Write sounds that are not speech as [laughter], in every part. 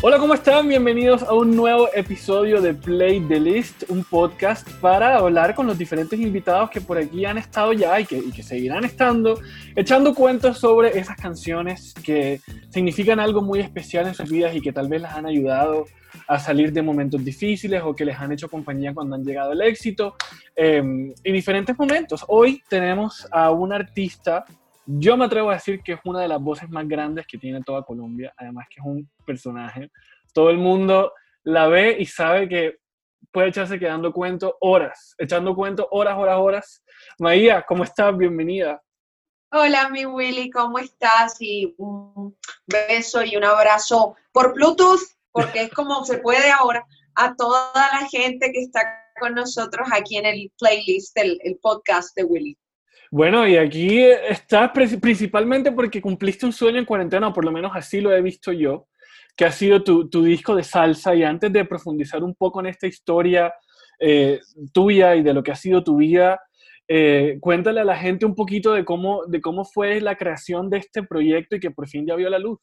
Hola, ¿cómo están? Bienvenidos a un nuevo episodio de Play the List, un podcast para hablar con los diferentes invitados que por aquí han estado ya y que, y que seguirán estando, echando cuentos sobre esas canciones que significan algo muy especial en sus vidas y que tal vez las han ayudado a salir de momentos difíciles o que les han hecho compañía cuando han llegado al éxito eh, y diferentes momentos. Hoy tenemos a un artista yo me atrevo a decir que es una de las voces más grandes que tiene toda Colombia, además que es un personaje. Todo el mundo la ve y sabe que puede echarse quedando cuento horas, echando cuento horas, horas, horas. Maía, ¿cómo estás? Bienvenida. Hola, mi Willy, ¿cómo estás? Y un beso y un abrazo por Bluetooth, porque es como se puede ahora, a toda la gente que está con nosotros aquí en el playlist, el, el podcast de Willy. Bueno, y aquí estás principalmente porque cumpliste un sueño en cuarentena, o por lo menos así lo he visto yo, que ha sido tu, tu disco de salsa. Y antes de profundizar un poco en esta historia eh, tuya y de lo que ha sido tu vida, eh, cuéntale a la gente un poquito de cómo, de cómo fue la creación de este proyecto y que por fin ya vio la luz.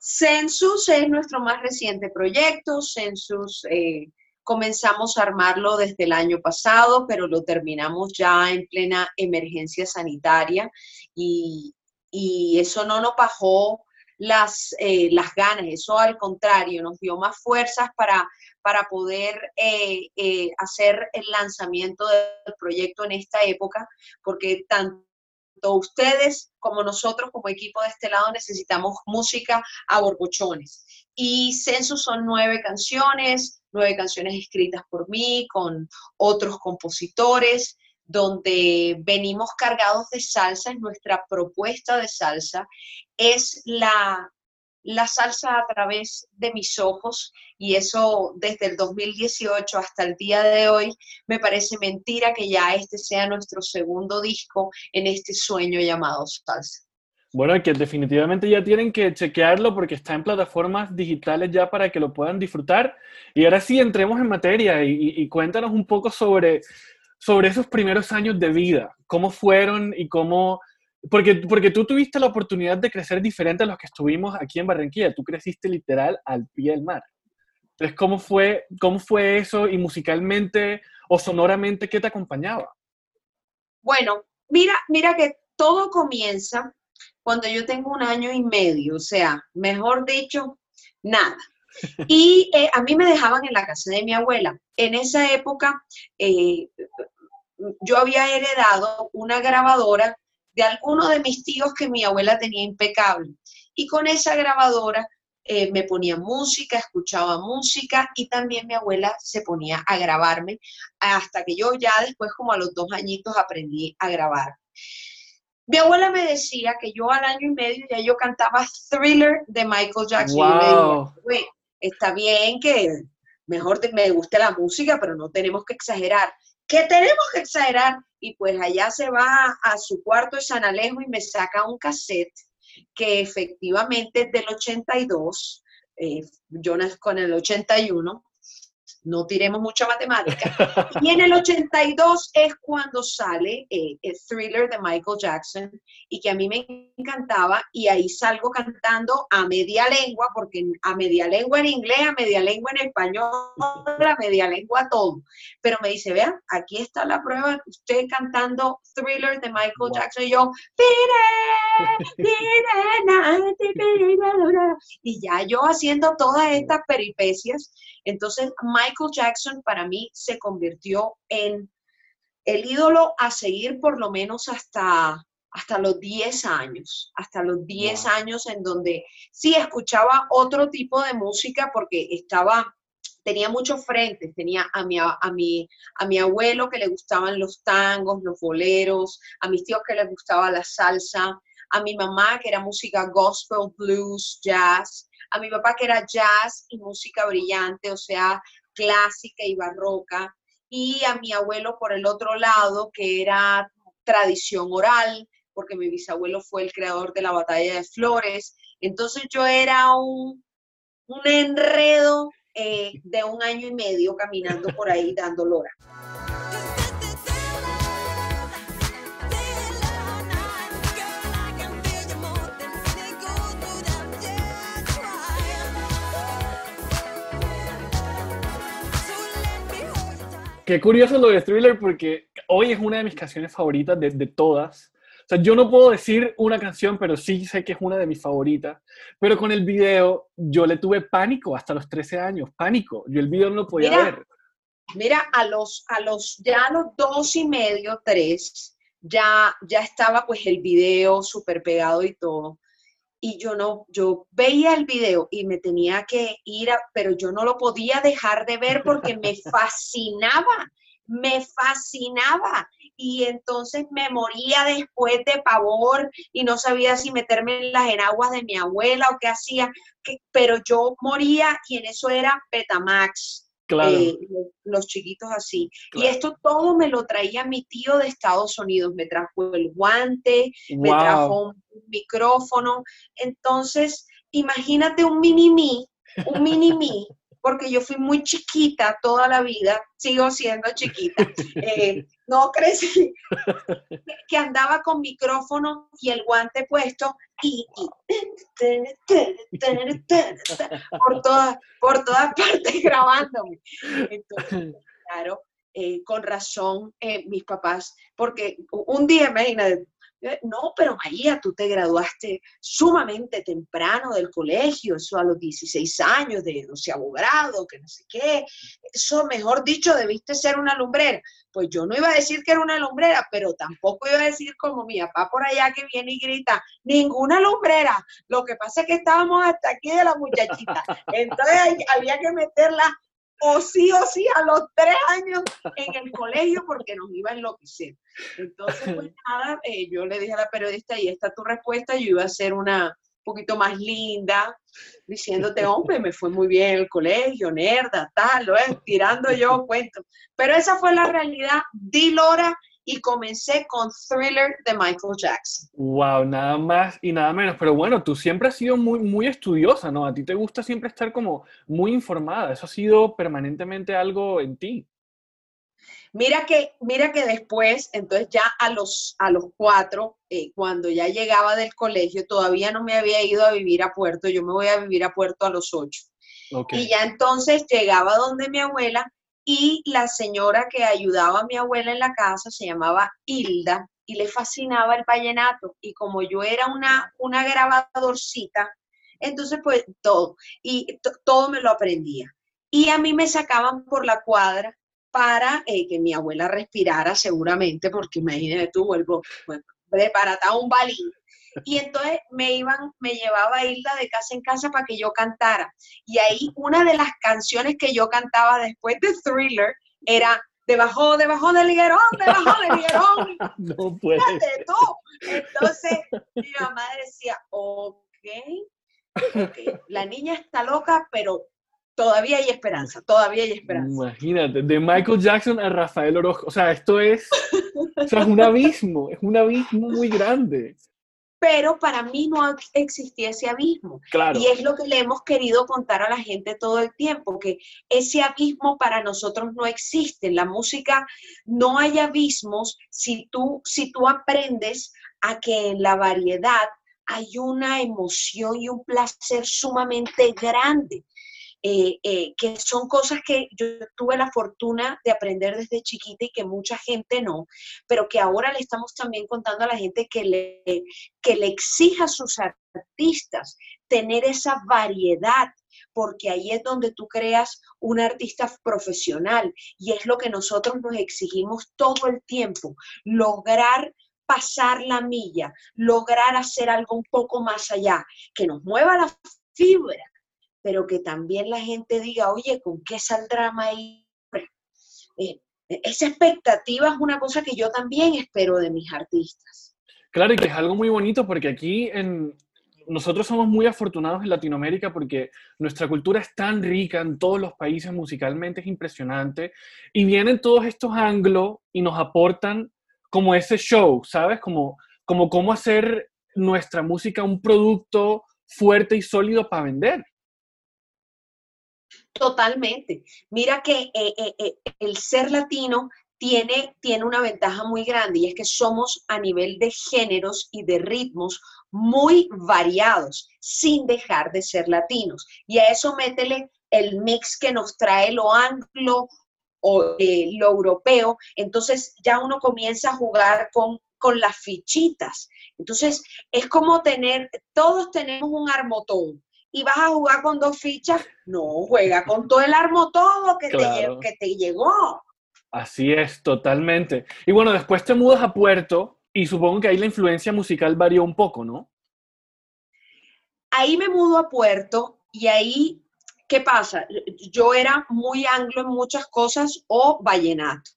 Census es nuestro más reciente proyecto. Census eh, Comenzamos a armarlo desde el año pasado, pero lo terminamos ya en plena emergencia sanitaria y, eso no nos bajó las, eh, las ganas, eso al contrario, nos dio más fuerzas para, para poder eh, eh, hacer el lanzamiento del proyecto en esta época, porque tanto ustedes como nosotros como equipo de este lado necesitamos música a borbochones. Y Census son nueve canciones, nueve canciones escritas por mí, con otros compositores, donde venimos cargados de salsa, nuestra propuesta de salsa es la, la salsa a través de mis ojos y eso desde el 2018 hasta el día de hoy me parece mentira que ya este sea nuestro segundo disco en este sueño llamado salsa. Bueno, que definitivamente ya tienen que chequearlo porque está en plataformas digitales ya para que lo puedan disfrutar. Y ahora sí, entremos en materia y, cuéntanos un poco sobre, sobre esos primeros años de vida, cómo fueron y cómo... Porque, porque tú tuviste la oportunidad de crecer diferente a los que estuvimos aquí en Barranquilla. Tú creciste literal al pie del mar. Entonces, ¿cómo fue, cómo fue eso y musicalmente o sonoramente qué te acompañaba? Bueno, mira, mira que todo comienza cuando yo tengo un año y medio, o sea, mejor dicho, nada. [laughs] Y eh, a mí me dejaban en la casa de mi abuela. En esa época eh, yo había heredado una grabadora de alguno de mis tíos que mi abuela tenía impecable. Y con esa grabadora eh, me ponía música, escuchaba música y también mi abuela se ponía a grabarme hasta que yo ya después, como a los dos añitos, aprendí a grabar. Mi abuela me decía que yo al año y medio ya yo cantaba Thriller de Michael Jackson. Wow. Y le está bien que mejor me guste la música, pero no tenemos que exagerar. ¿Qué tenemos que exagerar? Y pues allá se va a su cuarto de San Alejo y me saca un cassette que efectivamente es del 82, eh, Jonas con el 81, no tiremos mucha matemática. Y en el 82 es cuando sale eh, el thriller de Michael Jackson y que a mí me encantaba y ahí salgo cantando a media lengua, porque a media lengua en inglés, a media lengua en español, a media lengua todo. Pero me dice, vean, aquí está la prueba, usted cantando thriller de Michael Jackson y yo, y ya yo haciendo todas estas peripecias. Entonces, Michael Jackson para mí se convirtió en el ídolo a seguir por lo menos hasta, hasta los 10 años, hasta los 10 años en donde sí escuchaba otro tipo de música porque estaba tenía muchos frentes, tenía a mi, a, mi, a mi abuelo que le gustaban los tangos, los boleros, a mis tíos que les gustaba la salsa, a mi mamá que era música gospel, blues, jazz, a mi papá que era jazz y música brillante, o sea, clásica y barroca, y a mi abuelo por el otro lado, que era tradición oral, porque mi bisabuelo fue el creador de la batalla de Flores. Entonces yo era un, un enredo eh, de un año y medio caminando por ahí dando lora. Qué curioso lo de Thriller porque hoy es una de mis canciones favoritas de, de todas. O sea, yo no puedo decir una canción, pero sí sé que es una de mis favoritas. Pero con el video yo le tuve pánico hasta los 13 años, pánico. Yo el video no lo podía ver. Mira, a los, a los, ya a los dos y medio, tres, ya, ya estaba pues el video súper pegado y todo. Y yo no, yo veía el video y me tenía que ir, a, pero yo no lo podía dejar de ver porque me [laughs] fascinaba, me fascinaba. Y entonces me moría después de pavor y no sabía si meterme en las enaguas de mi abuela o qué hacía, pero yo moría y en eso era Betamax eh, los, chiquitos así. Y esto todo me lo traía mi tío de Estados Unidos, me trajo el guante, me trajo un micrófono. Entonces, imagínate un mini mí, un mini mí porque yo fui muy chiquita toda la vida, sigo siendo chiquita. [laughs] Eh, no crecí, que andaba con micrófono y el guante puesto y, por, todas, por todas partes [laughs] grabándome. Entonces, claro, eh, con razón eh, mis papás, porque un día, imagínate, no, pero María, tú te graduaste sumamente temprano del colegio, eso a los 16 años, de no sé, abogado, que no sé qué. Eso, mejor dicho, debiste ser una lumbrera. Pues yo no iba a decir que era una lumbrera, pero tampoco iba a decir como mi papá por allá que viene y grita, ninguna lumbrera. Lo que pasa es que estábamos hasta aquí de la muchachita. Entonces había que meterla o sí o sí a los tres años en el colegio porque nos iba a enloquecer. Entonces, pues [laughs] nada, eh, yo le dije a la periodista, y esta tu respuesta, yo iba a ser una un poquito más linda, diciéndote, hombre, me fue muy bien el colegio, nerda, tal, lo es, tirando yo cuento. Pero esa fue la realidad, di Lora y comencé con Thriller de Michael Jackson. Wow, nada más y nada menos. Pero bueno, tú siempre has sido muy, muy estudiosa, ¿no? A ti te gusta siempre estar como muy informada. Eso ha sido permanentemente algo en ti. Mira que, mira que después, entonces ya a los, a los cuatro, eh, cuando ya llegaba del colegio, todavía no me había ido a vivir a Puerto, yo me voy a vivir a Puerto a los ocho. Y ya entonces llegaba donde mi abuela y la señora que ayudaba a mi abuela en la casa se llamaba Hilda y le fascinaba el vallenato. Y como yo era una, una grabadorcita, entonces pues todo, y todo me lo aprendía. Y a mí me sacaban por la cuadra para eh, que mi abuela respirara seguramente, porque imagínate tú, vuelvo, bueno, preparada un balín. Y entonces me iban, me llevaba a Hilda de casa en casa para que yo cantara. Y ahí una de las canciones que yo cantaba después de Thriller era debajo, debajo del higuerón, debajo del higuerón. [laughs] No puede. Entonces mi mamá decía, ok, ok, la niña está loca, pero todavía hay esperanza, todavía hay esperanza. Imagínate, de Michael Jackson a Rafael Orozco, o sea, esto es, o sea, es un abismo, es un abismo muy grande pero para mí no existía ese abismo. Y es lo que le hemos querido contar a la gente todo el tiempo, que ese abismo para nosotros no existe. En la música no hay abismos si tú, si tú aprendes a que en la variedad hay una emoción y un placer sumamente grande. Eh, eh, que son cosas que yo tuve la fortuna de aprender desde chiquita y que mucha gente no, pero que ahora le estamos también contando a la gente que le, que le exija a sus artistas tener esa variedad, porque ahí es donde tú creas un artista profesional y es lo que nosotros nos exigimos todo el tiempo, lograr pasar la milla, lograr hacer algo un poco más allá, que nos mueva la fibra, pero que también la gente diga, oye, ¿con qué saldrá Maíz? Eh, esa expectativa es una cosa que yo también espero de mis artistas. Claro, y que es algo muy bonito porque aquí en, nosotros somos muy afortunados en Latinoamérica porque nuestra cultura es tan rica en todos los países musicalmente, es impresionante. Y vienen todos estos anglos y nos aportan como ese show, ¿sabes? Como, como cómo hacer nuestra música un producto fuerte y sólido para vender. Totalmente. Mira que eh, eh, eh, el ser latino tiene, tiene una ventaja muy grande y es que somos a nivel de géneros y de ritmos muy variados, sin dejar de ser latinos. Y a eso métele el mix que nos trae lo anglo, o lo europeo, entonces ya uno comienza a jugar con, con las fichitas. Entonces es como tener, todos tenemos un armotón y vas a jugar con dos fichas, no, juega con todo el armotón que, te, que te llegó. Así es, totalmente. Y bueno, después te mudas a Puerto y supongo que ahí la influencia musical varió un poco, ¿no? Ahí me mudo a Puerto y ahí, ¿qué pasa? Yo era muy anglo en muchas cosas o vallenato.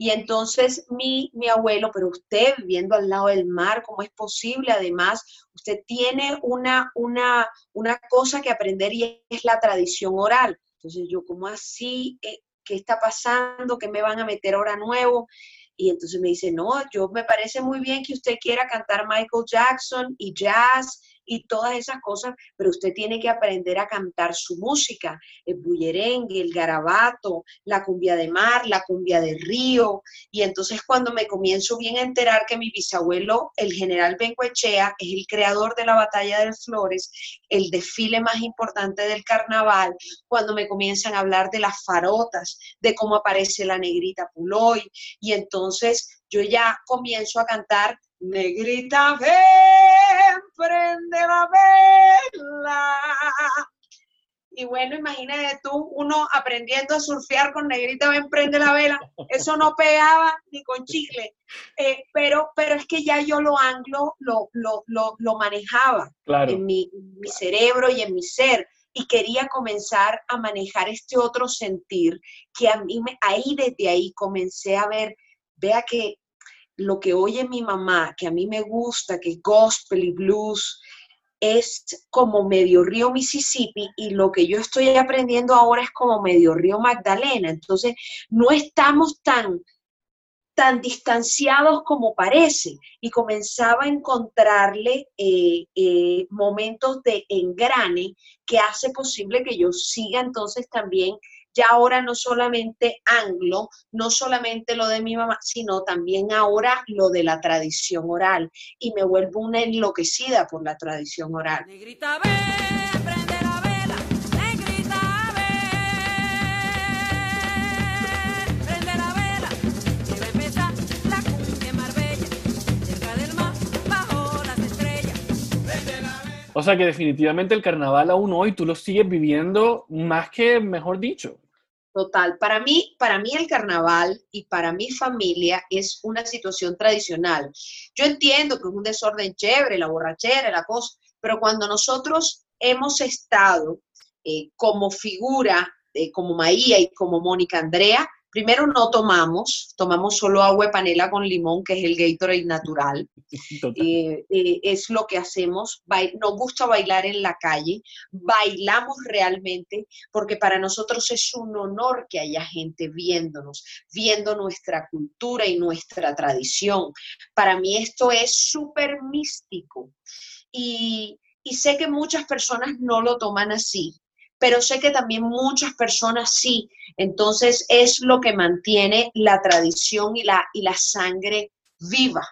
Y entonces mi, mi abuelo, pero usted viviendo al lado del mar, ¿cómo es posible? Además, usted tiene una, una, una cosa que aprender y es la tradición oral. Entonces yo, ¿cómo así? ¿Qué está pasando? ¿Qué me van a meter ahora nuevo? Y entonces me dice, no, yo me parece muy bien que usted quiera cantar Michael Jackson y jazz y todas esas cosas, pero usted tiene que aprender a cantar su música, el bullerengue, el garabato, la cumbia de mar, la cumbia de río. Y entonces cuando me comienzo bien a enterar que mi bisabuelo, el general Bengoechea, es el creador de la batalla de Flores, el desfile más importante del carnaval, cuando me comienzan a hablar de las farotas, de cómo aparece la negrita Puloy, y entonces yo ya comienzo a cantar Negrita, ven, prende la vela. Y bueno, imagínate tú, uno aprendiendo a surfear con Negrita, ven, prende la vela. Eso no pegaba ni con chicle. Eh, pero, pero es que ya yo lo anglo, lo, lo, lo, manejaba en, mi, mi cerebro y en mi ser y quería comenzar a manejar este otro sentir que a mí me, ahí desde ahí comencé a ver, vea que lo que oye mi mamá, que a mí me gusta, que es gospel y blues, es como medio río Mississippi y lo que yo estoy aprendiendo ahora es como medio río Magdalena. Entonces, no estamos tan tan distanciados como parece y comenzaba a encontrarle eh, eh, momentos de engrane que hace posible que yo siga entonces también ya ahora no solamente anglo, no solamente lo de mi mamá, sino también ahora lo de la tradición oral. Y me vuelvo una enloquecida por la tradición oral. Negrita, ve, prende la vela, negrita, ve, prende la vela, que va a empezar la cumbia Marbella, cerca del mar, bajo las estrellas. O sea que definitivamente el carnaval aún hoy tú lo sigues viviendo más que, mejor dicho, Total, para mí, para mí el carnaval y para mi familia es una situación tradicional. Yo entiendo que es un desorden chévere, la borrachera, la cosa, pero cuando nosotros hemos estado eh, como figura, eh, como Maía y como Mónica Andrea, Primero no tomamos, tomamos solo agua de panela con limón, que es el Gatorade natural. Eh, eh, es lo que hacemos. Nos gusta bailar en la calle, bailamos realmente, porque para nosotros es un honor que haya gente viéndonos, viendo nuestra cultura y nuestra tradición. Para mí esto es súper místico. Y, y sé que muchas personas no lo toman así, pero sé que también muchas personas sí. Entonces es lo que mantiene la tradición y la, y la sangre viva.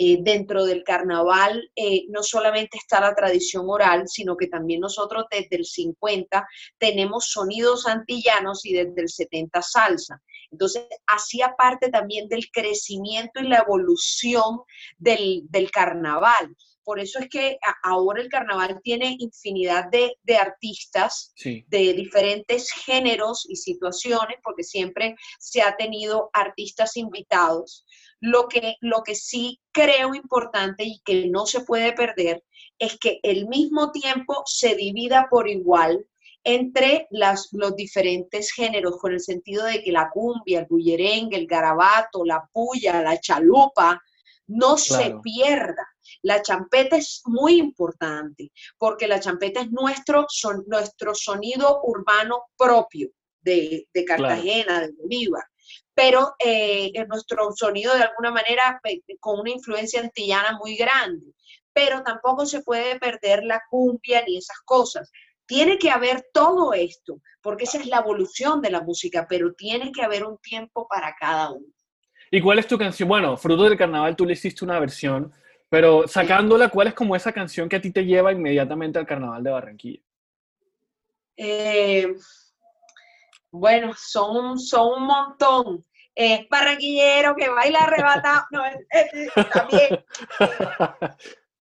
Eh, dentro del carnaval eh, no solamente está la tradición oral, sino que también nosotros desde el 50 tenemos sonidos antillanos y desde el 70 salsa. Entonces, hacía parte también del crecimiento y la evolución del, del carnaval. Por eso es que ahora el carnaval tiene infinidad de, artistas de diferentes géneros y situaciones, porque siempre se ha tenido artistas invitados. Lo que, lo que sí creo importante y que no se puede perder es que el mismo tiempo se divida por igual entre las, los diferentes géneros, con el sentido de que la cumbia, el bullerengue, el garabato, la puya, la chalupa, no se pierda. La champeta es muy importante porque la champeta es nuestro, son, nuestro sonido urbano propio de, Cartagena, de Bolívar pero eh, nuestro sonido de alguna manera eh, con una influencia antillana muy grande. Pero tampoco se puede perder la cumbia ni esas cosas. Tiene que haber todo esto, porque esa es la evolución de la música, pero tiene que haber un tiempo para cada uno. ¿Y cuál es tu canción? Bueno, Fruto del Carnaval, tú le hiciste una versión, pero sacándola, ¿cuál es como esa canción que a ti te lleva inmediatamente al carnaval de Barranquilla? Eh, Bueno, son, son un montón. Eh, barranquillero que baila arrebatado. [laughs] No, también.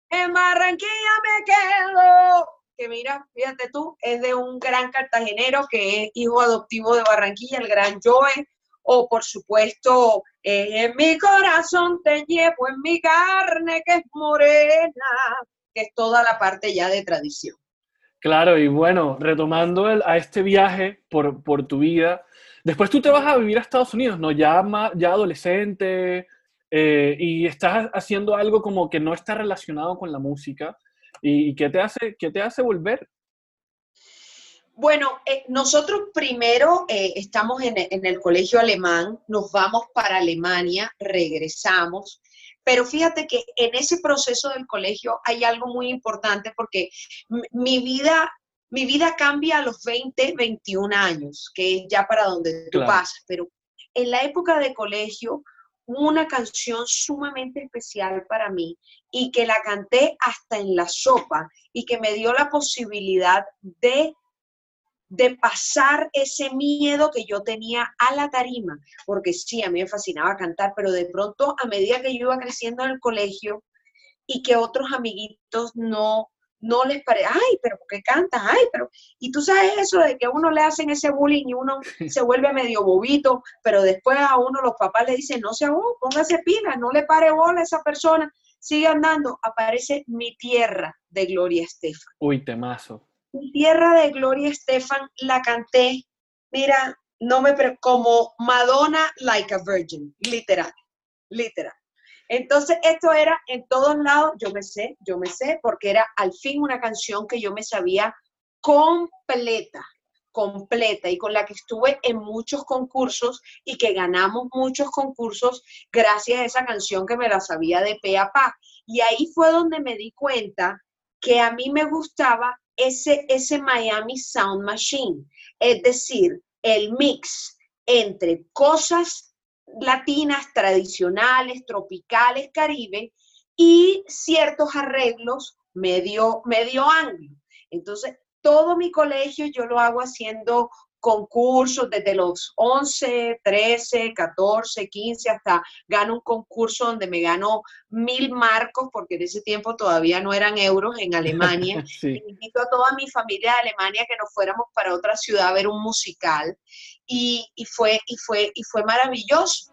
en Barranquilla me quedo. Que mira, fíjate tú, es de un gran cartagenero que es hijo adoptivo de Barranquilla, el gran Joe. O por supuesto, eh, en mi corazón te llevo, en mi carne que es morena, que es toda la parte ya de tradición. Claro, y bueno, retomando a este viaje por, por, tu vida, después tú te vas a vivir a Estados Unidos, ¿no? Ya, ya adolescente, eh, y estás haciendo algo como que no está relacionado con la música. ¿Y, qué, te hace, qué te hace volver? Bueno, eh, nosotros primero eh, estamos en, en, el colegio alemán, nos vamos para Alemania, regresamos, pero fíjate que en ese proceso del colegio hay algo muy importante porque mi vida, mi vida cambia a los 20, 21 años, que es ya para donde tú pasas, pero en la época de colegio una canción sumamente especial para mí y que la canté hasta en la sopa y que me dio la posibilidad de de pasar ese miedo que yo tenía a la tarima, porque sí, a mí me fascinaba cantar, pero de pronto a medida que yo iba creciendo en el colegio y que otros amiguitos no no les parece, ay, pero ¿por qué cantas? Ay, pero, y tú sabes eso de que a uno le hacen ese bullying y uno [laughs] se vuelve medio bobito, pero después a uno los papás le dicen, no sea vos, póngase pila, no le pare bola a esa persona, sigue andando, aparece mi tierra de Gloria Estefan. Uy, temazo. Tierra de Gloria Estefan la canté, mira, no me como Madonna like a virgin, literal, literal. Entonces, esto era en todos lados, yo me sé, yo me sé, porque era al fin una canción que yo me sabía completa, completa y con la que estuve en muchos concursos y que ganamos muchos concursos gracias a esa canción que me la sabía de pe a pa. Y ahí fue donde me di cuenta que a mí me gustaba ese, ese Miami Sound Machine, es decir, el mix entre cosas latinas, tradicionales, tropicales, caribe, y ciertos arreglos medio, medio anglo. Entonces, todo mi colegio yo lo hago haciendo concursos desde los 11, 13, 14, 15, hasta gano un concurso donde me gano mil marcos, porque en ese tiempo todavía no eran euros en Alemania. [laughs] Invito a toda mi familia de Alemania que nos fuéramos para otra ciudad a ver un musical y, y fue, y, fue, y fue maravilloso.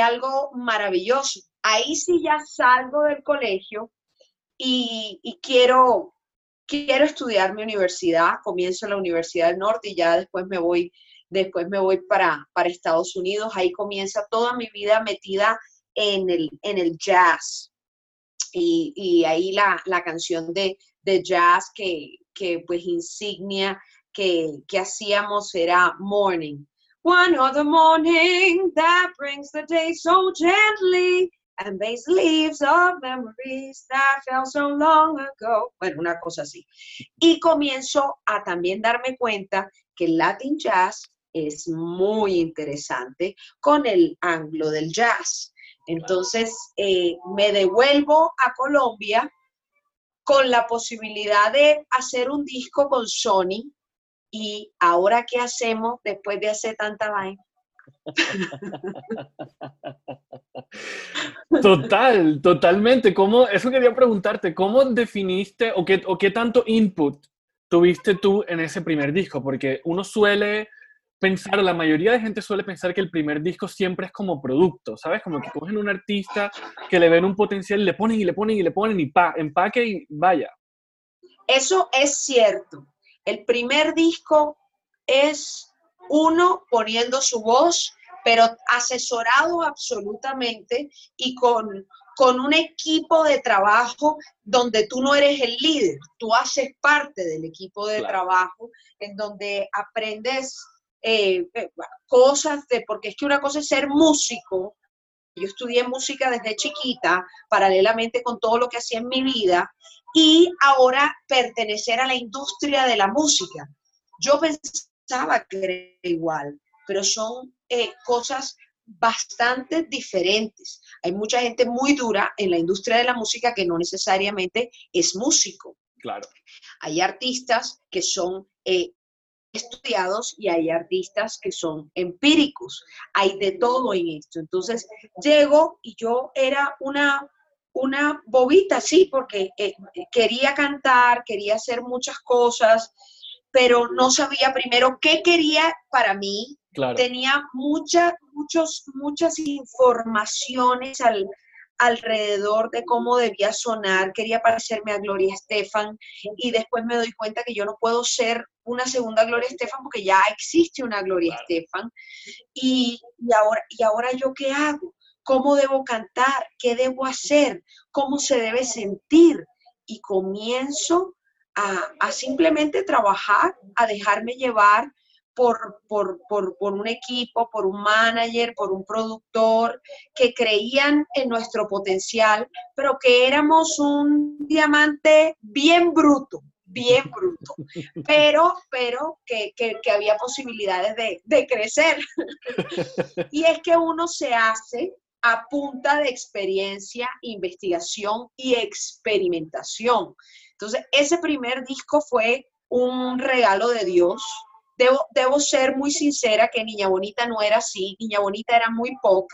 Algo maravilloso. Ahí sí ya salgo del colegio y, quiero, quiero estudiar mi universidad, comienzo en la Universidad del Norte y ya después me voy, después me voy para, para Estados Unidos. Ahí comienza toda mi vida metida en el, en el jazz. Y, ahí la, canción de, jazz que, que, pues insignia que, que hacíamos era Morning. One other morning that brings the day so gently and base leaves of memories that fell so long ago. Bueno, una cosa así. Y comienzo a también darme cuenta que el Latin Jazz es muy interesante con el anglo del jazz. Entonces, eh, me devuelvo a Colombia con la posibilidad de hacer un disco con Sony y ahora qué hacemos después de hacer tanta vaina. [laughs] Total, totalmente. ¿Cómo, eso quería preguntarte, ¿cómo definiste o qué, o qué tanto input tuviste tú en ese primer disco? Porque uno suele pensar, la mayoría de gente suele pensar que el primer disco siempre es como producto, ¿sabes? Como que cogen un artista que le ven un potencial, le ponen y le ponen y le ponen y pa, empaque y vaya. Eso es cierto. El primer disco es uno poniendo su voz, pero asesorado absolutamente y con, con un equipo de trabajo donde tú no eres el líder, tú haces parte del equipo de trabajo en donde aprendes eh, eh, cosas de, porque es que una cosa es ser músico, yo estudié música desde chiquita, paralelamente con todo lo que hacía en mi vida, y ahora pertenecer a la industria de la música. Yo pensaba que era igual, pero son eh, cosas bastante diferentes. Hay mucha gente muy dura en la industria de la música que no necesariamente es músico. Claro. Hay artistas que son eh, estudiados y hay artistas que son empíricos. Hay de todo en esto. Entonces, llego y yo era una, una bobita, sí, porque eh, quería cantar, quería hacer muchas cosas, pero no sabía primero qué quería para mí. Tenía muchas, muchos, muchas informaciones al, alrededor de cómo debía sonar, quería parecerme a Gloria Estefan y después me doy cuenta que yo no puedo ser una segunda Gloria Estefan porque ya existe una Gloria Estefan. Y, ahora, y ahora yo qué hago, cómo debo cantar, qué debo hacer, cómo se debe sentir y comienzo a, a simplemente trabajar, a dejarme llevar por, por, un equipo, por un manager, por un productor, que creían en nuestro potencial, pero que éramos un diamante bien bruto, bien bruto, [laughs] pero, pero que, había posibilidades de, de crecer. [laughs] y es que uno se hace a punta de experiencia, investigación y experimentación. Entonces, ese primer disco fue un regalo de Dios, Debo, ser muy sincera que Niña Bonita no era así, Niña Bonita era muy pop,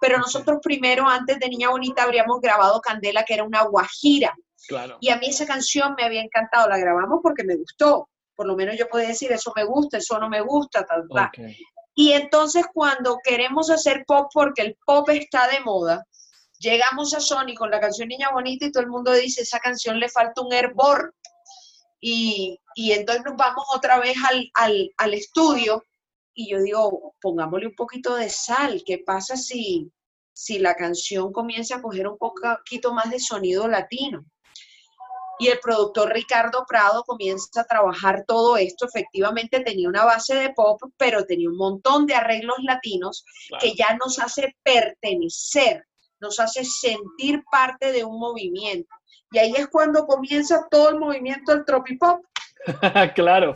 pero nosotros primero, antes de Niña Bonita, habríamos grabado Candela, que era una guajira. Claro. Y a mí esa canción me había encantado, la grabamos porque me gustó. Por lo menos yo podía decir, eso me gusta, eso no me gusta, tal, tal. Y entonces cuando queremos hacer pop porque el pop está de moda, llegamos a Sony con la canción Niña Bonita y todo el mundo dice, esa canción le falta un hervor. Y, entonces nos vamos otra vez al, estudio y yo digo, pongámosle un poquito de sal, ¿qué pasa si, si la canción comienza a coger un poquito más de sonido latino? Y el productor Ricardo Prado comienza a trabajar todo esto. Efectivamente tenía una base de pop, pero tenía un montón de arreglos latinos que ya nos hace pertenecer, nos hace sentir parte de un movimiento. Y ahí es cuando comienza todo el movimiento del tropipop. [laughs] claro.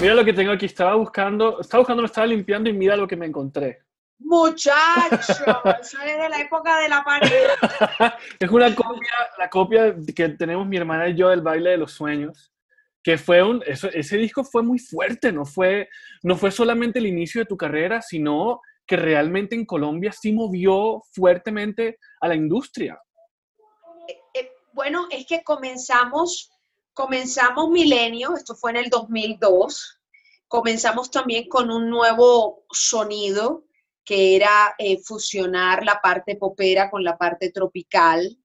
Mira lo que tengo aquí, estaba buscando, estaba buscando, me estaba limpiando y mira lo que me encontré. Muchacho, eso es de la época de la pared. [laughs] es una copia, la copia que tenemos mi hermana y yo del baile de los sueños, que fue un, ese disco fue muy fuerte, no fue, no fue solamente el inicio de tu carrera, sino que realmente en Colombia sí movió fuertemente a la industria. Eh, eh, bueno, es que comenzamos, comenzamos Milenio, esto fue en el 2002, comenzamos también con un nuevo sonido, que era eh, fusionar la parte popera con la parte tropical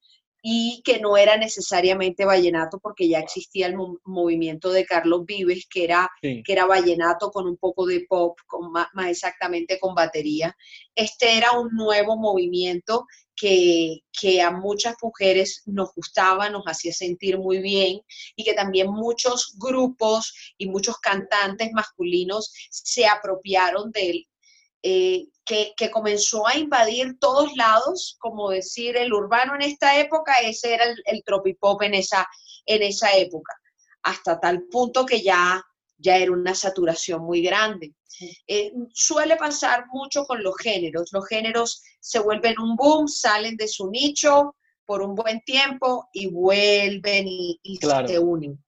y que no era necesariamente vallenato porque ya existía el movimiento de Carlos Vives, que era, que era vallenato con un poco de pop, con más, exactamente con batería. Este era un nuevo movimiento que, que, a muchas mujeres nos gustaba, nos hacía sentir muy bien y que también muchos grupos y muchos cantantes masculinos se apropiaron de, eh, que, comenzó a invadir todos lados, como decir el urbano en esta época, ese era el, el tropipop en esa, en esa época, hasta tal punto que ya, ya era una saturación muy grande. Eh, suele pasar mucho con los géneros, los géneros se vuelven un boom, salen de su nicho por un buen tiempo y vuelven y, se unen.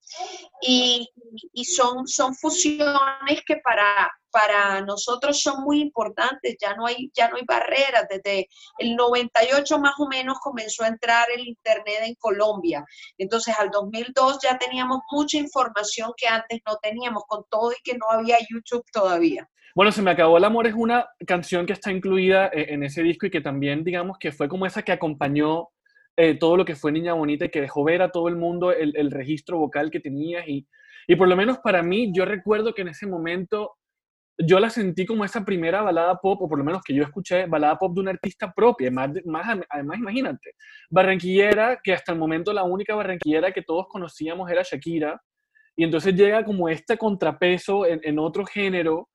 Y, y, son, son fusiones que para, para nosotros son muy importantes, ya no hay, ya no hay barreras. Desde el 98 más o menos comenzó a entrar el Internet en Colombia. Entonces al 2002 ya teníamos mucha información que antes no teníamos, con todo y que no había YouTube todavía. Bueno, Se me acabó el amor es una canción que está incluida eh, en ese disco y que también, digamos, que fue como esa que acompañó eh, todo lo que fue Niña Bonita y que dejó ver a todo el mundo el, el registro vocal que tenías. Y, y por lo menos para mí, yo recuerdo que en ese momento yo la sentí como esa primera balada pop, o por lo menos que yo escuché, balada pop de una artista propia, más, más, además imagínate, barranquillera, que hasta el momento la única barranquillera que todos conocíamos era Shakira, y entonces llega como este contrapeso en, en otro género,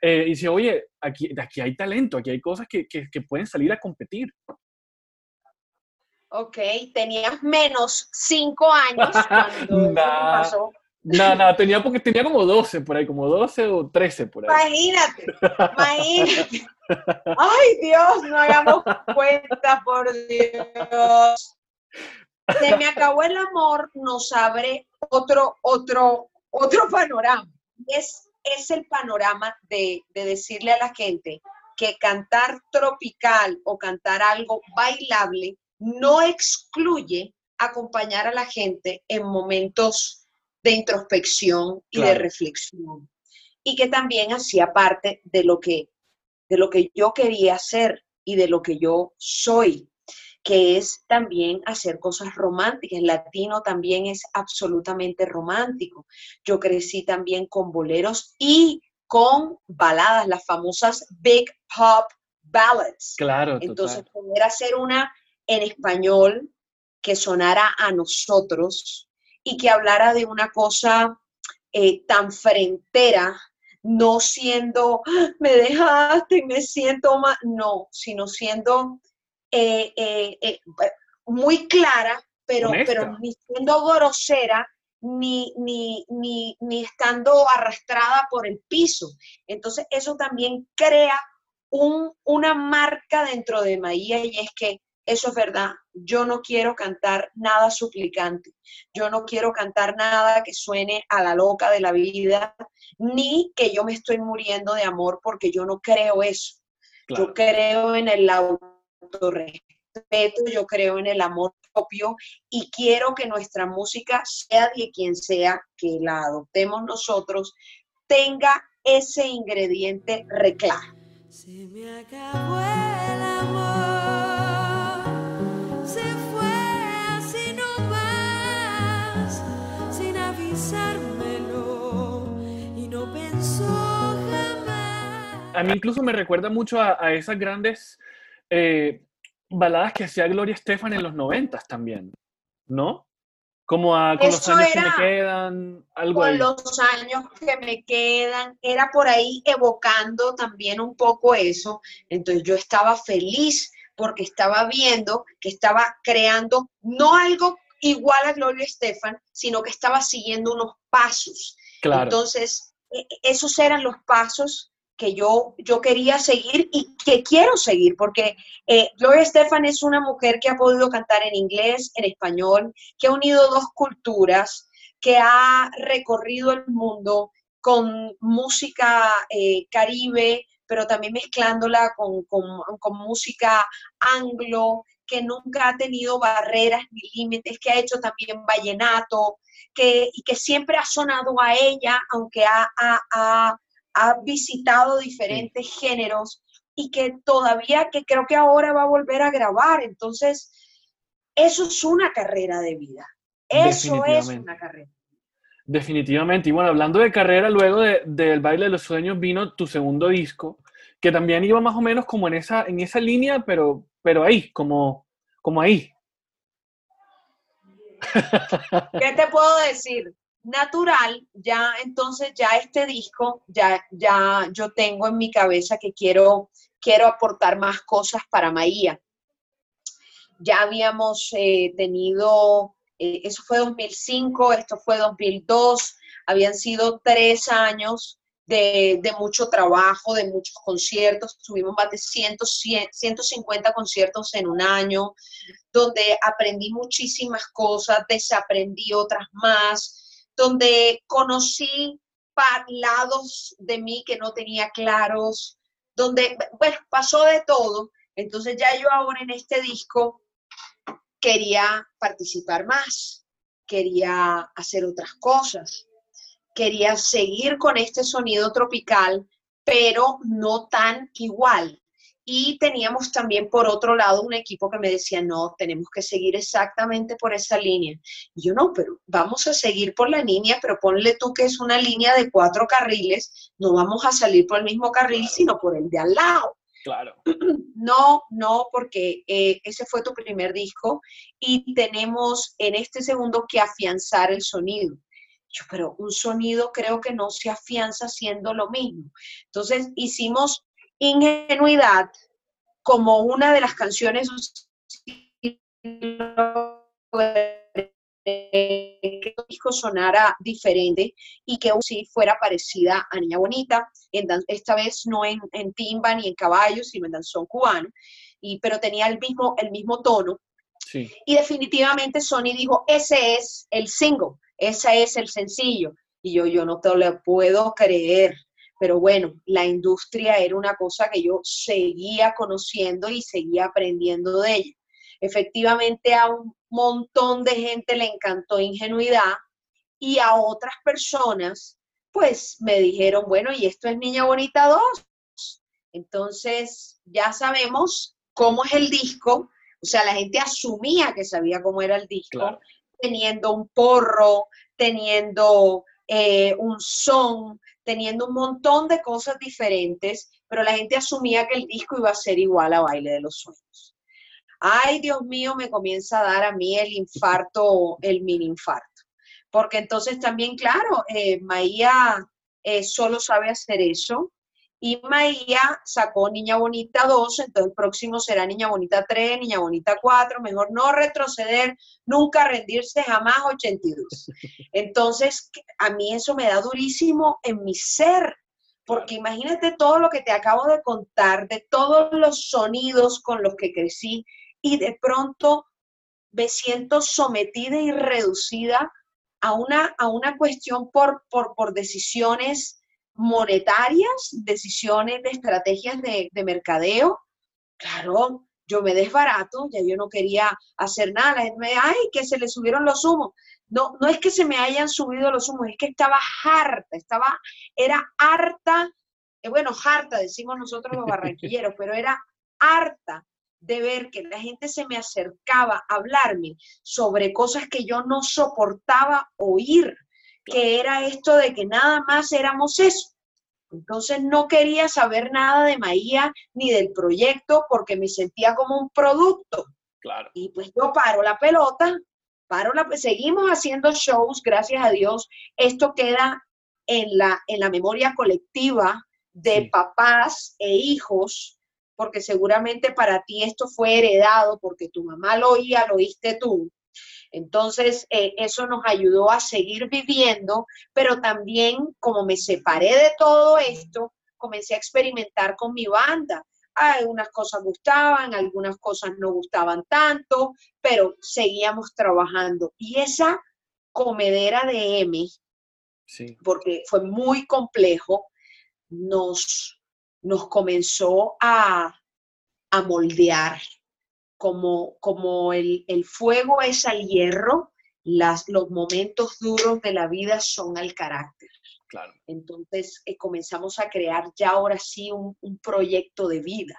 eh, y dice, oye, aquí, aquí hay talento, aquí hay cosas que, que, que pueden salir a competir. Ok, tenías menos cinco años [laughs] cuando Nah. pasó. Nada, nada, tenía, porque tenía como 12 por ahí, como 12 o 13 por ahí. Imagínate, imagínate. Ay, Dios, no hagamos cuenta, por Dios. Se me acabó el amor, nos abre otro, otro, otro panorama. Es, es el panorama de, de decirle a la gente que cantar tropical o cantar algo bailable no excluye acompañar a la gente en momentos de introspección y de reflexión. Y que también hacía parte de lo que, de lo que yo quería hacer y de lo que yo soy, que es también hacer cosas románticas. El latino también es absolutamente romántico. Yo crecí también con boleros y con baladas, las famosas big pop ballads. Claro, Entonces, total. poder hacer una en español que sonara a nosotros y que hablara de una cosa eh, tan frentera, no siendo, "Ah, me dejaste y me siento mal, no, sino siendo eh, eh, eh, muy clara, pero, Honesta. pero ni siendo grosera, ni, ni, ni, ni estando arrastrada por el piso. Entonces, eso también crea un, una marca dentro de Maía y es que eso es verdad. Yo no quiero cantar nada suplicante. Yo no quiero cantar nada que suene a la loca de la vida, ni que yo me estoy muriendo de amor porque yo no creo eso. Claro. Yo creo en el autorrespeto, yo creo en el amor propio y quiero que nuestra música, sea de quien sea que la adoptemos nosotros, tenga ese ingrediente reclaro. Se me acabó el amor, A mí incluso me recuerda mucho a, a esas grandes eh, baladas que hacía Gloria Estefan en los noventas también, ¿no? Como a Con los años que me quedan, algo con ahí. los años que me quedan, era por ahí evocando también un poco eso. Entonces yo estaba feliz porque estaba viendo que estaba creando no algo igual a Gloria Estefan, sino que estaba siguiendo unos pasos. Claro, Entonces, e- e- esos eran los pasos que yo, yo quería seguir y que quiero seguir, porque eh, Gloria Estefan es una mujer que ha podido cantar en inglés, en español, que ha unido dos culturas, que ha recorrido el mundo con música eh, caribe, pero también mezclándola con, con- música anglo, que nunca ha tenido barreras ni límites, que ha hecho también vallenato, que, y que siempre ha sonado a ella, aunque ha- ha visitado diferentes géneros y que todavía, que creo que ahora va a volver a grabar. Entonces, eso es una carrera de vida. Eso es una carrera. definitivamente. Y bueno, hablando de carrera, luego de- del Baile de los Sueños vino tu segundo disco, que también iba más o menos como en esa, en esa línea, pero, pero ahí, como, como ahí. ¿Qué te puedo decir? Natural, ya entonces ya este disco, ya, ya yo tengo en mi cabeza que quiero, quiero aportar más cosas para Maía. Ya habíamos eh, tenido, eh, eso fue 2005, esto fue 2002, habían sido tres años de, de mucho trabajo, de muchos conciertos, tuvimos más de 100, 100, 150 conciertos en un año, donde aprendí muchísimas cosas, desaprendí otras más, donde conocí lados de mí que no tenía claros, donde, bueno, pasó de todo. Entonces ya yo ahora en este disco quería participar más, quería hacer otras cosas, quería seguir con este sonido tropical, pero no tan igual. Y teníamos también por otro lado un equipo que me decía, no, tenemos que seguir exactamente por esa línea. Y yo no, pero vamos a seguir por la línea, pero ponle tú que es una línea de cuatro carriles, no vamos a salir por el mismo carril, sino por el de al lado. Claro. [clears throat] No, no, porque eh, ese fue tu primer disco y tenemos en este segundo que afianzar el sonido. Yo, pero un sonido creo que no se afianza haciendo lo mismo. Entonces hicimos Ingenuidad como una de las canciones que el disco sonara diferente y que sí fuera parecida a Niña Bonita, en dan- esta vez no en, en timba ni en caballo, sino en danzón cubano, y, pero tenía el mismo, el mismo tono. Sí, Y definitivamente Sony dijo, ese es el single, ese es el sencillo. Y yo, yo no te lo puedo creer. Pero bueno, la industria era una cosa que yo seguía conociendo y seguía aprendiendo de ella. Efectivamente, a un montón de gente le encantó Ingenuidad y a otras personas, pues me dijeron, bueno, y esto es Niña Bonita 2. Entonces, ya sabemos cómo es el disco. O sea, la gente asumía que sabía cómo era el disco, Claro. teniendo un porro, teniendo eh, un son, teniendo un montón de cosas diferentes, pero la gente asumía que el disco iba a ser igual a Baile de los Sueños. Ay, Dios mío, me comienza a dar a mí el infarto, el mini infarto. Porque entonces también, claro, eh, Maía eh, solo sabe hacer eso. Y Maía sacó Niña Bonita 2, entonces el próximo será Niña Bonita 3, Niña Bonita 4, mejor no retroceder, nunca rendirse, jamás 82. Entonces, a mí eso me da durísimo en mi ser, porque imagínate todo lo que te acabo de contar, de todos los sonidos con los que crecí, y de pronto me siento sometida y reducida a una, a una cuestión por, por, por decisiones monetarias, decisiones de estrategias de, de mercadeo. Claro, yo me desbarato, ya yo no quería hacer nada. La me ay, que se le subieron los humos. No, no es que se me hayan subido los humos, es que estaba harta, estaba, era harta, eh, bueno, harta, decimos nosotros los barranquilleros, pero era harta de ver que la gente se me acercaba a hablarme sobre cosas que yo no soportaba oír, que era esto de que nada más éramos eso. Entonces no quería saber nada de Maía ni del proyecto porque me sentía como un producto. claro. Y pues yo paro la pelota, paro la, seguimos haciendo shows, gracias a Dios. Esto queda en la, en la memoria colectiva de Sí. papás e hijos, porque seguramente para ti esto fue heredado, porque tu mamá lo oía, lo oíste tú. Entonces, eh, eso nos ayudó a seguir viviendo, pero también como me separé de todo esto, comencé a experimentar con mi banda. Algunas cosas gustaban, algunas cosas no gustaban tanto, pero seguíamos trabajando. Y esa comedera de M, Sí, porque fue muy complejo, nos, nos comenzó a, a moldear. Como, como el, el fuego es al hierro, las, los momentos duros de la vida son al carácter. claro. Entonces eh, comenzamos a crear ya ahora sí un, un proyecto de vida.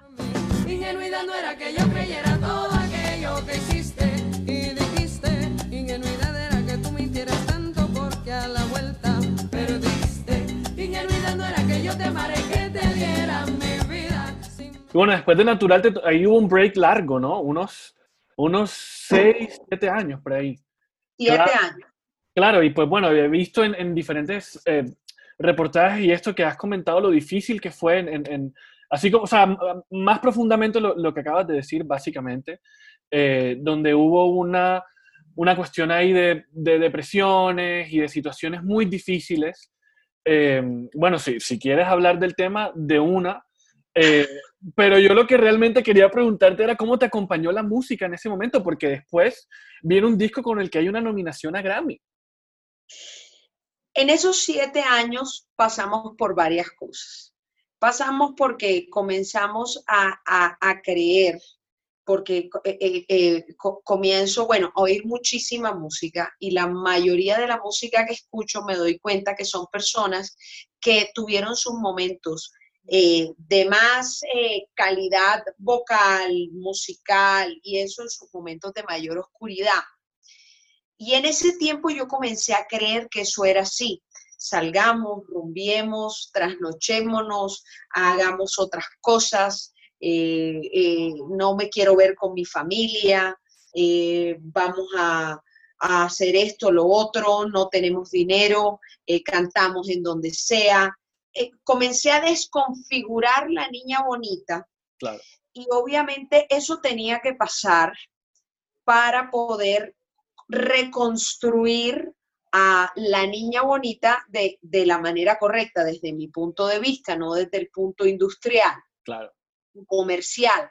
Ingenuidad no era que yo creyera todo aquello que hiciste y dijiste. Ingenuidad era que tú mintieras tanto porque a la vuelta perdiste. Ingenuidad no era que yo te amaré, Y bueno, después de Natural, te- ahí hubo un break largo, ¿no? Unos, unos seis, siete años por ahí. Siete Claro. años. Claro, y pues bueno, he visto en, en diferentes eh, reportajes y esto que has comentado lo difícil que fue en, en- en- así como, o sea, más profundamente lo, lo que acabas de decir, básicamente, eh, donde hubo una, una cuestión ahí de, de depresiones y de situaciones muy difíciles. Eh, bueno, si, si quieres hablar del tema, de una. Eh, pero yo lo que realmente quería preguntarte era cómo te acompañó la música en ese momento, porque después viene un disco con el que hay una nominación a Grammy. En esos siete años pasamos por varias cosas. Pasamos porque comenzamos a, a- a creer, porque eh, eh, co- comienzo, bueno, a oír muchísima música y la mayoría de la música que escucho me doy cuenta que son personas que tuvieron sus momentos eh, de más eh, calidad vocal, musical y eso en sus momentos de mayor oscuridad. Y en ese tiempo yo comencé a creer que eso era así. Salgamos, rumbiemos, trasnochémonos, hagamos otras cosas, eh, no me quiero ver con mi familia, vamos a, hacer esto, lo otro, no tenemos dinero, cantamos en donde sea. Eh, comencé a desconfigurar la niña bonita Claro. y obviamente eso tenía que pasar para poder reconstruir a la niña bonita de, de la manera correcta, desde mi punto de vista, no desde el punto industrial Claro. comercial.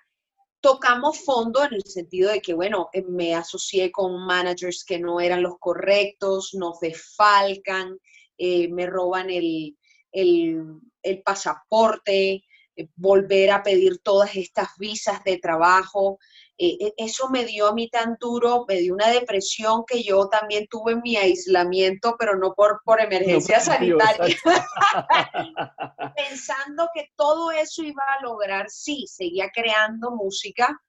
Tocamos fondo en el sentido de que, bueno, eh, me asocié con managers que no eran los correctos, nos defalcan, eh, me roban el, el- el pasaporte, eh, volver a pedir todas estas visas de trabajo. Eh, eh, eso me dio a mí tan duro, me dio una depresión que yo también tuve en mi aislamiento, pero no por, por emergencia sanitaria [laughs] pensando que todo eso iba a lograr, sí, seguía creando música,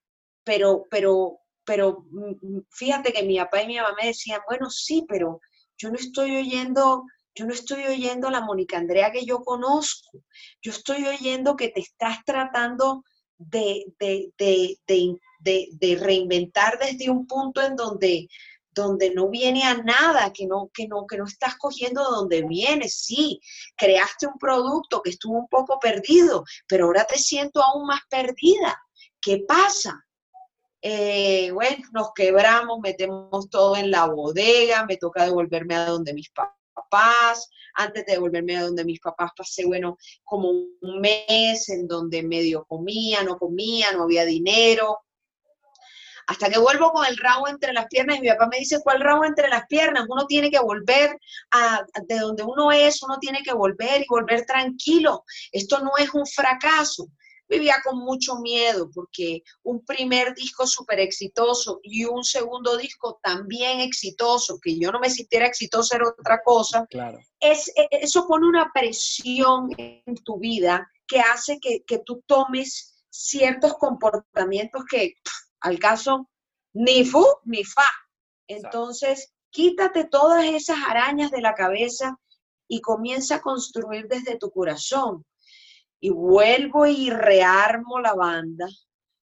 pero, pero, pero mm, mm, fíjate que mi papá y mi mamá me decían, bueno, sí, pero yo no estoy oyendo, yo no estoy oyendo la Mónica Andrea que yo conozco, yo estoy oyendo que te estás tratando de, de, de, de, reinventar desde un punto en donde donde no viene a nada, que no, que no, que no estás cogiendo de donde viene, sí, creaste un producto que estuvo un poco perdido, pero ahora te siento aún más perdida. ¿Qué pasa? Eh, bueno, nos quebramos, metemos todo en la bodega, me toca devolverme a donde mis papás. Antes de devolverme a donde mis papás pasé, bueno, como un mes en donde medio comía, no comía, no había dinero. Hasta que vuelvo con el rabo entre las piernas y mi papá me dice, ¿cuál rabo entre las piernas? Uno tiene que volver a, de donde uno es, uno tiene que volver y volver tranquilo. Esto no es un fracaso. Vivía con mucho miedo porque un primer disco súper exitoso y un segundo disco también exitoso, que yo no me sintiera exitoso era otra cosa, Claro. es, e- eso pone una presión en tu vida que hace que, que tú tomes ciertos comportamientos que pff, al caso ni fu ni fa. Entonces, quítate todas esas arañas de la cabeza y comienza a construir desde tu corazón. Y vuelvo y rearmo la banda.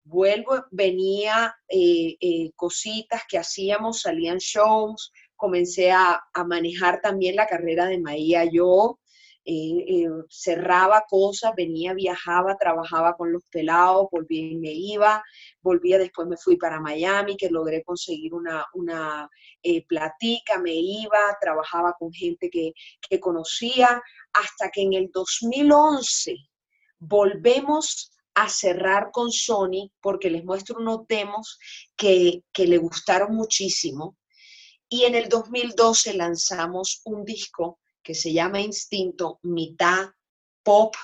Vuelvo, venía eh, eh, cositas que hacíamos, salían shows, comencé a, a manejar también la carrera de Maía yo, eh, cerraba cosas, venía, viajaba, trabajaba con los pelados, volvía y me iba, volvía, después me fui para Miami, que logré conseguir una, una platica, me iba, trabajaba con gente que, que conocía, hasta que en el 2011 volvemos a cerrar con Sony, porque les muestro unos demos que, que le gustaron muchísimo. Y en el 2012 lanzamos un disco que se llama Instinto, mitad pop,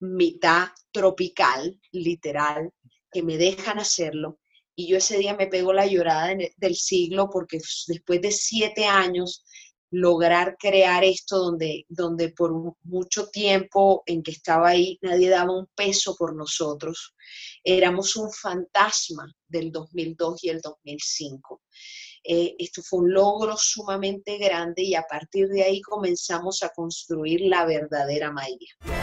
mitad tropical, literal, que me dejan hacerlo. Y yo ese día me pego la llorada del siglo porque después de siete años lograr crear esto donde, donde por mu- mucho tiempo en que estaba ahí nadie daba un peso por nosotros. Éramos un fantasma del 2002 y el 2005. Eh, esto fue un logro sumamente grande y a partir de ahí comenzamos a construir la verdadera Maía.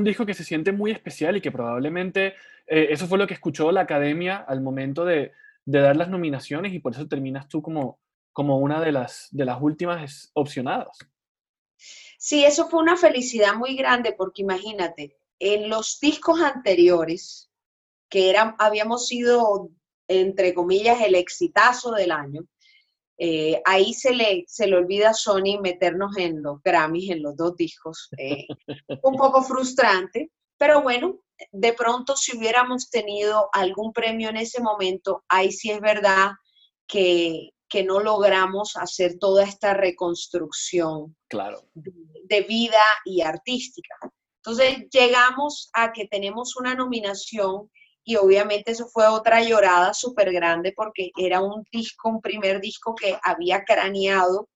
Un disco que se siente muy especial y que probablemente eh, eso fue lo que escuchó la academia al momento de, de dar las nominaciones y por eso terminas tú como, como una de las, de las últimas opcionadas. Sí, eso fue una felicidad muy grande porque imagínate, en los discos anteriores, que eran, habíamos sido, entre comillas, el exitazo del año, eh, ahí se le, se le olvida a Sony meternos en los Grammys, en los dos discos. eh, [laughs] un poco frustrante, pero bueno, de pronto si hubiéramos tenido algún premio en ese momento, ahí sí es verdad que, que no logramos hacer toda esta reconstrucción Claro. de, de vida y artística. Entonces llegamos a que tenemos una nominación y obviamente eso fue otra llorada súper grande porque era un disco, un primer disco que había craneado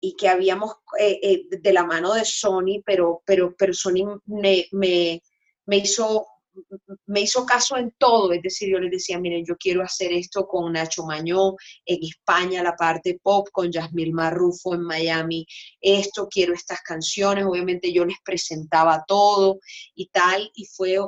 y que habíamos eh, eh, de la mano de Sony, pero, pero, pero Sony me, me, me hizo me hizo caso en todo, es decir, yo les decía, miren, yo quiero hacer esto con Nacho Mañó, en España la parte pop, con Yasmil Marrufo en Miami, esto, quiero estas canciones, obviamente yo les presentaba todo y tal, y fue,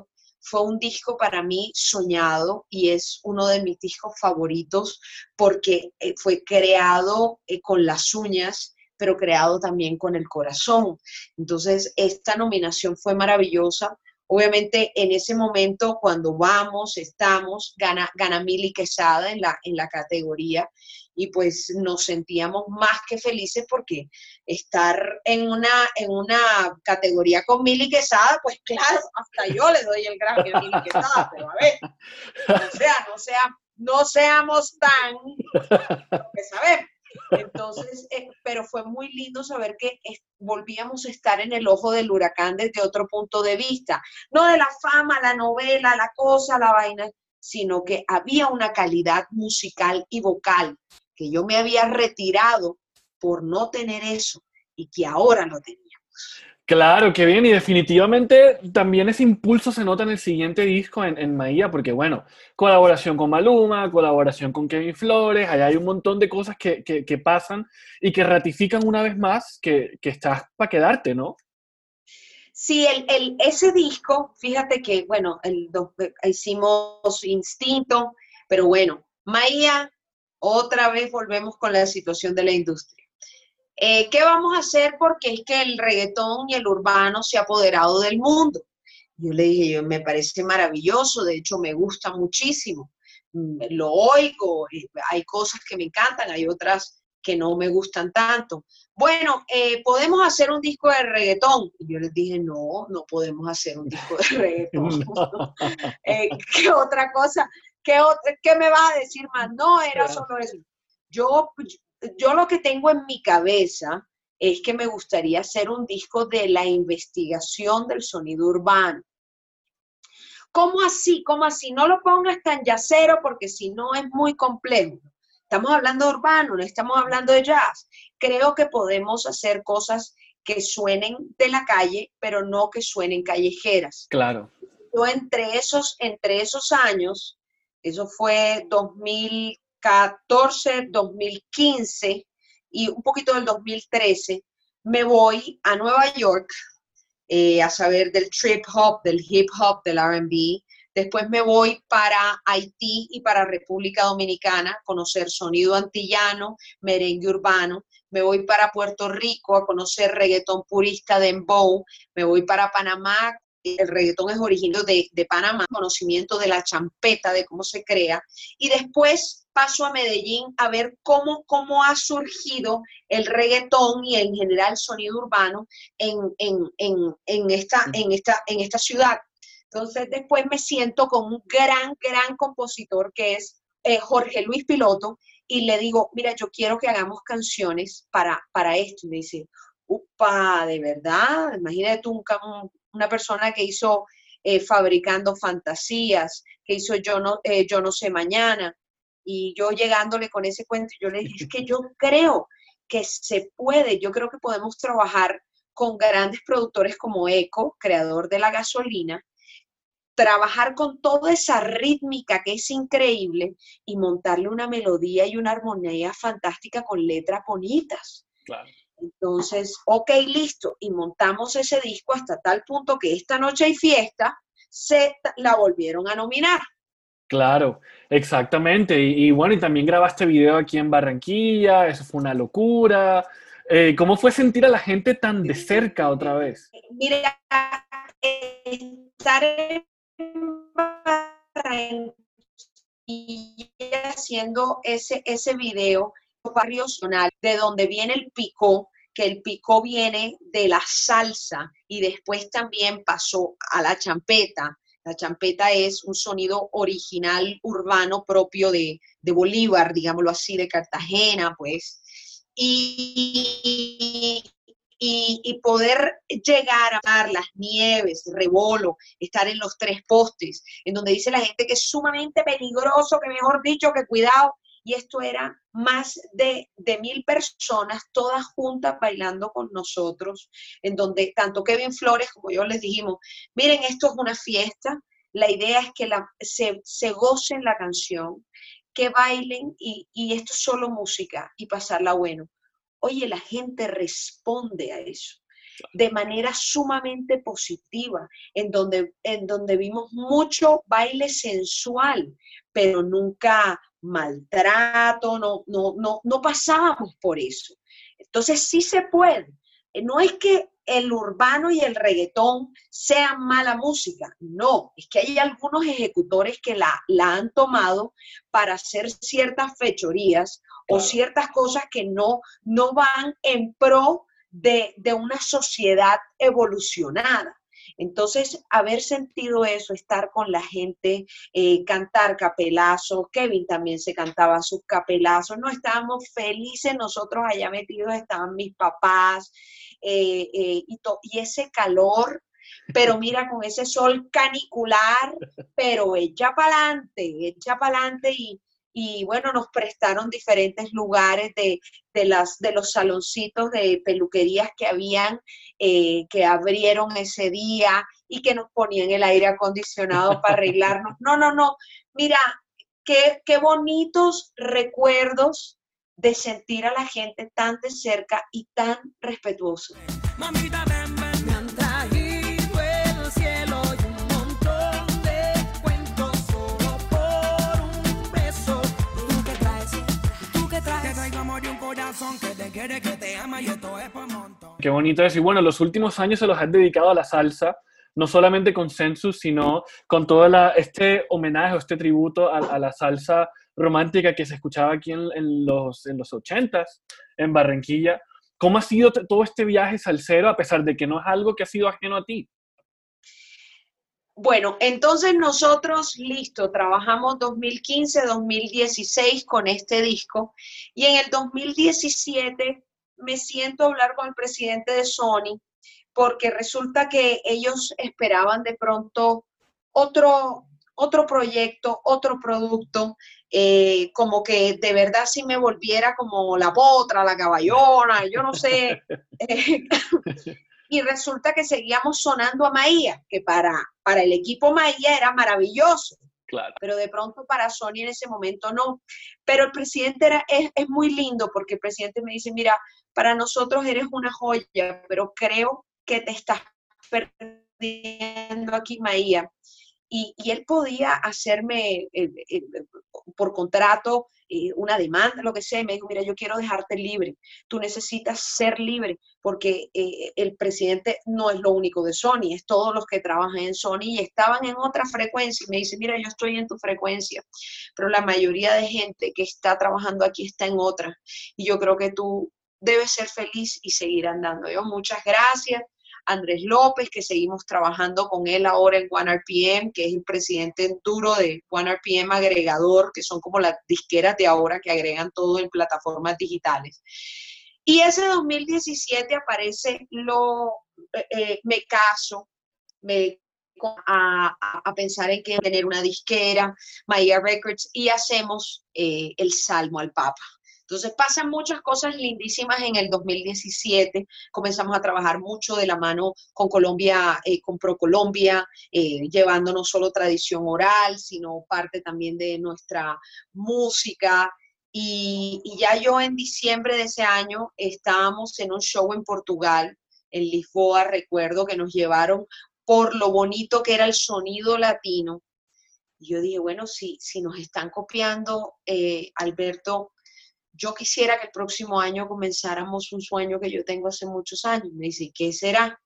fue un disco para mí soñado y es uno de mis discos favoritos porque eh, fue creado eh, con las uñas, pero creado también con el corazón. Entonces, esta nominación fue maravillosa Obviamente en ese momento cuando vamos, estamos, gana, gana Mili Quesada en la, en la categoría y pues nos sentíamos más que felices porque estar en una, en una categoría con Mili Quesada, pues claro, hasta yo le doy el Grammy a Mili Quesada, pero a ver, o sea, no, sea, no seamos tan, que sabemos. Entonces, eh, pero fue muy lindo saber que volvíamos a estar en el ojo del huracán desde otro punto de vista, no de la fama, la novela, la cosa, la vaina, sino que había una calidad musical y vocal que yo me había retirado por no tener eso y que ahora lo teníamos. Claro, qué bien, y definitivamente también ese impulso se nota en el siguiente disco, en, en Maía, porque bueno, colaboración con Maluma, colaboración con Kevin Flores, allá hay un montón de cosas que, que, que pasan y que ratifican una vez más que, que estás para quedarte, ¿no? Sí, el, el, ese disco, fíjate que, bueno, el, hicimos Instinto, pero bueno, Maía, otra vez volvemos con la situación de la industria. Eh, ¿Qué vamos a hacer? Porque es que el reggaetón y el urbano se ha apoderado del mundo. Yo le dije, yo, me parece maravilloso, de hecho me gusta muchísimo, mm, lo oigo, eh, hay cosas que me encantan, hay otras que no me gustan tanto. Bueno, eh, ¿podemos hacer un disco de reggaetón? Y yo les dije, no, no podemos hacer un disco de [laughs] reggaetón. [laughs] Eh, ¿Qué otra cosa? ¿Qué, otra, ¿Qué me va a decir más? No, era solo eso. Yo, yo lo que tengo en mi cabeza es que me gustaría hacer un disco de la investigación del sonido urbano. ¿Cómo así? ¿Cómo así? No lo pongas tan yacero porque si no es muy complejo. Estamos hablando de urbano, no estamos hablando de jazz. Creo que podemos hacer cosas que suenen de la calle, pero no que suenen callejeras. Claro. Yo entre esos, entre esos años, eso fue 2014, 2015 y un poquito del 2013, me voy a Nueva York eh, a saber del trip hop, del hip hop, del RB. Después me voy para Haití y para República Dominicana, conocer sonido antillano, merengue urbano. Me voy para Puerto Rico a conocer reggaetón purista de Embow. Me voy para Panamá. El reggaetón es originario de, de Panamá, conocimiento de la champeta, de cómo se crea. Y después paso a Medellín a ver cómo, cómo ha surgido el reggaetón y en general el sonido urbano en, en, en, en, esta, en, esta, en esta ciudad. Entonces después me siento con un gran, gran compositor que es eh, Jorge Luis Piloto y le digo, mira, yo quiero que hagamos canciones para, para esto. Y me dice, upa, de verdad, imagínate tú un, una persona que hizo eh, Fabricando Fantasías, que hizo Yo no, eh, yo no sé mañana, y yo llegándole con ese cuento, yo le dije, es que yo creo que se puede, yo creo que podemos trabajar con grandes productores como Eco, creador de la gasolina, trabajar con toda esa rítmica que es increíble y montarle una melodía y una armonía fantástica con letras bonitas. Claro. Entonces, ok, listo, y montamos ese disco hasta tal punto que esta noche hay fiesta, se la volvieron a nominar. Claro, exactamente. Y, y, bueno, y también grabaste video aquí en Barranquilla, eso fue una locura. Eh, ¿Cómo fue sentir a la gente tan de cerca otra vez? Mira, estar en Barranquilla haciendo ese, ese video, barrio de donde viene el picó, que el picó viene de la salsa y después también pasó a la champeta la champeta es un sonido original urbano propio de, de Bolívar, digámoslo así, de Cartagena, pues. Y, y, poder llegar a las nieves, rebolo, estar en los tres postes, en donde dice la gente que es sumamente peligroso, que mejor dicho, que cuidado. Y esto era más de, de mil personas, todas juntas bailando con nosotros, en donde tanto Kevin Flores como yo les dijimos, miren, esto es una fiesta, La idea es que la, se, se gocen la canción, que bailen y, y esto es solo música y pasarla bueno. Oye, la gente responde a eso de manera sumamente positiva, en donde, en donde vimos mucho baile sensual, pero nunca maltrato, no, no, no, no pasábamos por eso. Entonces sí se puede. No es que el urbano y el reggaetón sean mala música, no, es que hay algunos ejecutores que la, la han tomado para hacer ciertas fechorías o ciertas cosas que no, no van en pro de, de una sociedad evolucionada. Entonces, haber sentido eso, estar con la gente, eh, cantar capelazos, Kevin también se cantaba sus capelazos, no estábamos felices nosotros allá metidos, estaban mis papás, eh, eh, y ese calor, pero [laughs] mira, con ese sol canicular, pero echa para adelante, echa para adelante y, y bueno, nos prestaron diferentes lugares de, de, las, de los saloncitos de peluquerías que habían, eh, que abrieron ese día y que nos ponían el aire acondicionado para arreglarnos. [laughs] No, no, no, mira, qué, qué bonitos recuerdos de sentir a la gente tan de cerca y tan respetuosa. Mamita, ven, que te quiere, que te ama y esto es por montón. Qué bonito eso. Y bueno, los últimos años se los has dedicado a la salsa, no solamente con Census, sino con todo este homenaje o este tributo a, la salsa romántica que se escuchaba aquí en, los, en los 80s, en Barranquilla. ¿Cómo ha sido todo este viaje salsero, a pesar de que no es algo que ha sido ajeno a ti? Bueno, entonces nosotros, listo, trabajamos 2015-2016 con este disco y en el 2017 me siento a hablar con el presidente de Sony porque resulta que ellos esperaban de pronto otro, otro proyecto, otro producto, eh, como que de verdad si me volviera como la potra, la caballona, yo no sé. eh, [laughs] [laughs] y resulta que seguíamos sonando a Maía, que para, para el equipo Maía era maravilloso, Claro. pero de pronto para Sony en ese momento no. Pero el presidente era, es, es muy lindo porque el presidente me dice, mira, para nosotros eres una joya, pero creo que te estás perdiendo aquí Maía. Y, él podía hacerme eh, eh, por contrato eh, una demanda, lo que sea, y me dijo, mira, yo quiero dejarte libre, tú necesitas ser libre, porque eh, el presidente no es lo único de Sony, es todos los que trabajan en Sony y estaban en otra frecuencia, y me dice, mira, yo estoy en tu frecuencia, pero la mayoría de gente que está trabajando aquí está en otra, y yo creo que tú debes ser feliz y seguir andando. Yo, muchas gracias. Andrés López, que seguimos trabajando con él ahora en OneRPM, que es el presidente duro de OneRPM agregador, que son como las disqueras de ahora que agregan todo en plataformas digitales. Y ese 2017 aparece lo, eh, me caso, me a, a, pensar en que tener una disquera, Maya Records, y hacemos eh, el Salmo al Papa. Entonces pasan muchas cosas lindísimas en el 2017. Comenzamos a trabajar mucho de la mano con Colombia, eh, con ProColombia, eh, llevando no solo tradición oral, sino parte también de nuestra música. Y, ya yo en diciembre de ese año estábamos en un show en Portugal, en Lisboa, recuerdo que nos llevaron por lo bonito que era el sonido latino. Y yo dije, bueno, si, si nos están copiando, eh, Alberto, yo quisiera que el próximo año comenzáramos un sueño que yo tengo hace muchos años. Me dice, ¿qué será?